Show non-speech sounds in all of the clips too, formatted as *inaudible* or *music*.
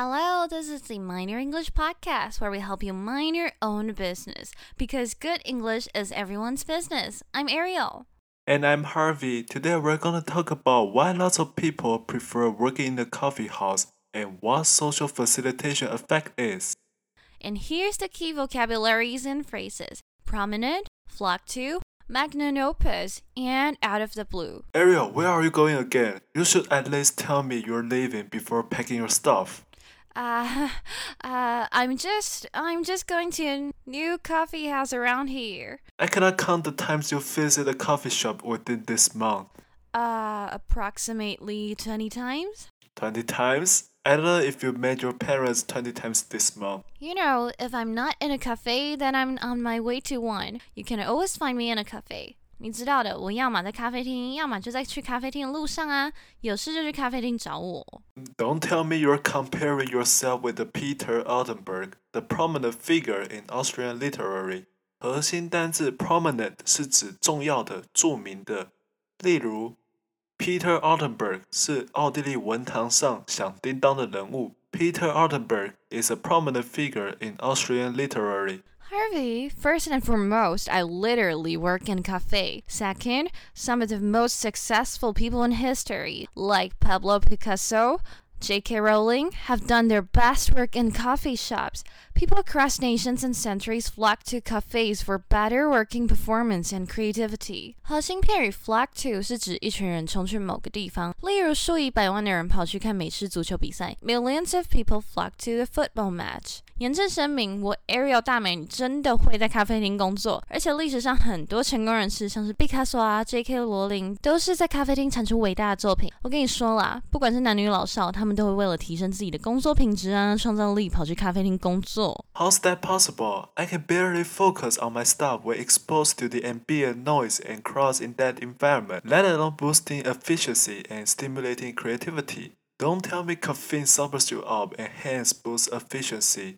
the Mind Your English podcast where we help you mind your own business because good English is everyone's business. I'm Ariel. And I'm Harvey. Today we're going to talk about why lots of people prefer working in the coffee house and what social facilitation effect is. And here's the key vocabularies and phrases prominent, flock to, magnum opus, and out of the blue. Ariel, where are you going again? You should at least tell me you're leaving before packing your stuff. Uh, *laughs* uh, I'm just, I'm just going to a new coffee house around here. I cannot count the times you visit a coffee shop within this month. Uh, approximately 20 times? 20 times? I don't know if you met your parents 20 times this month. You know, if I'm not in a cafe, then I'm on my way to one. You can always find me in a cafe. 你知道的，我要么在咖啡厅，要么就在去咖啡厅的路上啊。有事就去咖啡厅找我。Don't tell me you're comparing yourself with Peter Altenberg, the prominent figure in Austrian literary. 核心单字 prominent 是指重要的、著名的。例如，Peter Altenberg 是奥地利文坛上响叮当的人物。Peter Altenberg is a prominent figure in Austrian literary. Harvey, first and foremost, I literally work in cafe. Second, some of the most successful people in history, like Pablo Picasso, J.K. Rowling, have done their best work in coffee shops. People across nations and centuries flock to cafes for better working performance and creativity. 核心片语 flock to 是指一群人冲去某个地方，例如数以百万的人跑去看美式足球比赛。Millions of people flock to the football match. 严正声明，我 Ariel 大美女真的会在咖啡厅工作，而且历史上很多成功人士，像是毕卡索啊、J.K. 罗琳，都是在咖啡厅产出伟大的作品。我跟你说啦，不管是男女老少，他们都会为了提升自己的工作品质啊、创造力，跑去咖啡厅工作。How's that possible? I can barely focus on my stuff when exposed to the ambient noise and crowds in that environment, let alone boosting efficiency and stimulating creativity. Don't tell me caffeine sobers you up and hence boosts efficiency.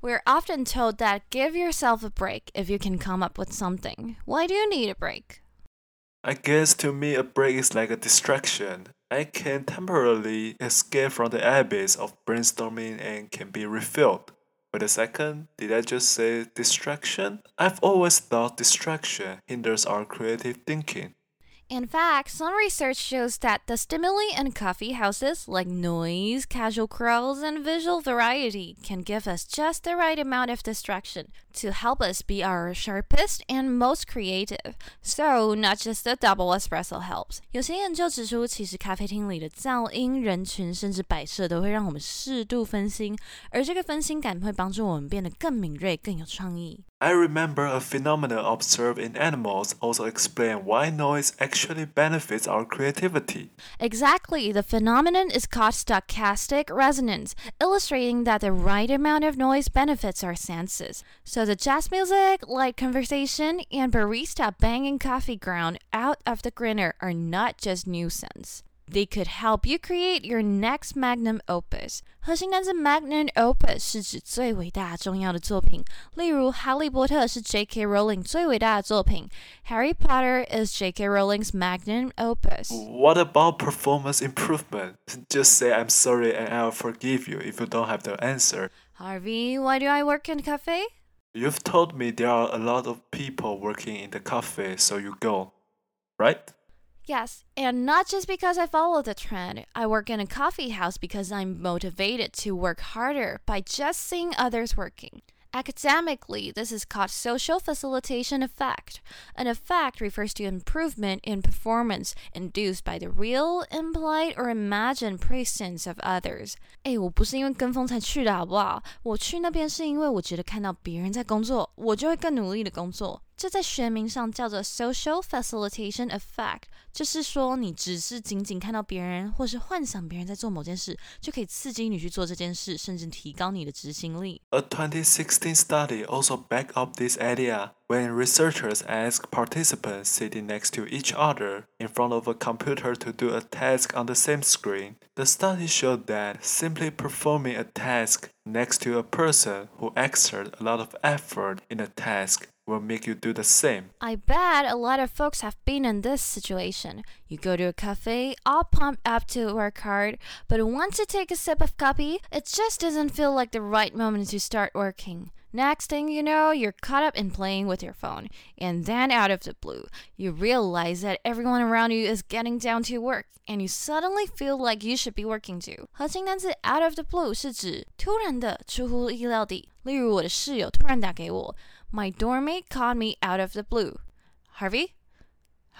We're often told that give yourself a break if you can come up with something. Why do you need a break? I guess to me, a break is like a distraction. I can temporarily escape from the abyss of brainstorming and can be refilled. Wait a second, did I just say distraction? I've always thought distraction hinders our creative thinking. In fact, some research shows that the stimuli in coffee houses, like noise, casual crowds, and visual variety, can give us just the right amount of distraction to help us be our sharpest and most creative. So, not just the double espresso helps. 有些研究指出，其实咖啡厅里的噪音、人群甚至摆设都会让我们适度分心，而这个分心感会帮助我们变得更敏锐、更有创意。 I remember a phenomenon observed in animals also explain why noise actually benefits our creativity. Exactly, the phenomenon is called stochastic resonance, illustrating that the right amount of noise benefits our senses. So the jazz music, light conversation, and barista banging coffee ground out of the grinder are not just nuisance. They could help you create your next magnum opus. 核心单词 magnum opus 是指最伟大、重要的作品。例如，《哈利波特》是 J.K. Rowling 最伟大的作品。Harry Potter is J.K. Rowling's magnum opus. What about performance improvement? Just say I'm sorry and I'll forgive you if you don't have the answer. Harvey, why do I work in a cafe? You've told me there are a lot of people working in the cafe, so you go, right? Yes, and not just because I follow the trend. I work in a coffee house because I'm motivated to work harder by just seeing others working. Academically, this is called social facilitation effect. An effect refers to improvement in performance induced by the real, implied, or imagined presence of others. 哎，我不是因为跟风才去的，好不好？我去那边是因为我觉得看到别人在工作，我就会更努力的工作。 这在学名上叫做 social facilitation effect，就是说你只是仅仅看到别人或是幻想别人在做某件事，就可以刺激你去做这件事，甚至提高你的执行力。 A 2016 study also backed up this idea when researchers asked participants sitting next to each other in front of a computer to do a task on the same screen. The study showed that simply performing a task next to a person who exerted a lot of effort in a task will make you do the same. I bet a lot of folks have been in this situation. You go to a cafe, all pumped up to work hard, but once you take a sip of coffee, it just doesn't feel like the right moment to start working. Next thing you know, you're caught up in playing with your phone, and then out of the blue, you realize that everyone around you is getting down to work, and you suddenly feel like you should be working too. 核心单词 out of the blue 是指突然的、出乎意料地。例如，我的室友突然打给我 ，My doormate called me out of the blue. Harvey?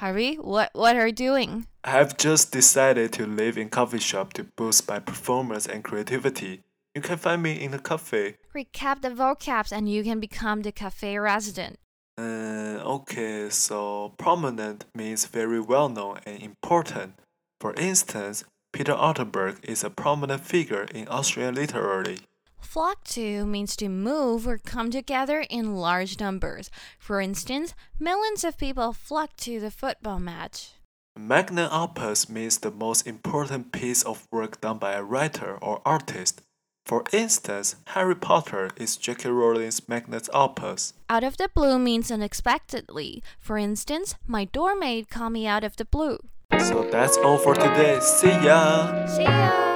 Harvey, what what are you doing? I have just decided to live in coffee shop to boost my performance and creativity. You can find me in the cafe. Recap the vocabs and you can become the cafe resident. Uh, okay, so prominent means very well known and important. For instance, Peter Altenberg is a prominent figure in Austrian literature. Flock to means to move or come together in large numbers. For instance, millions of people flock to the football match. Magnum opus means the most important piece of work done by a writer or artist. For instance, Harry Potter is J.K. Rowling's magnum opus. Out of the blue means unexpectedly. For instance, my doormate called me out of the blue. So that's all for today. See ya! See ya!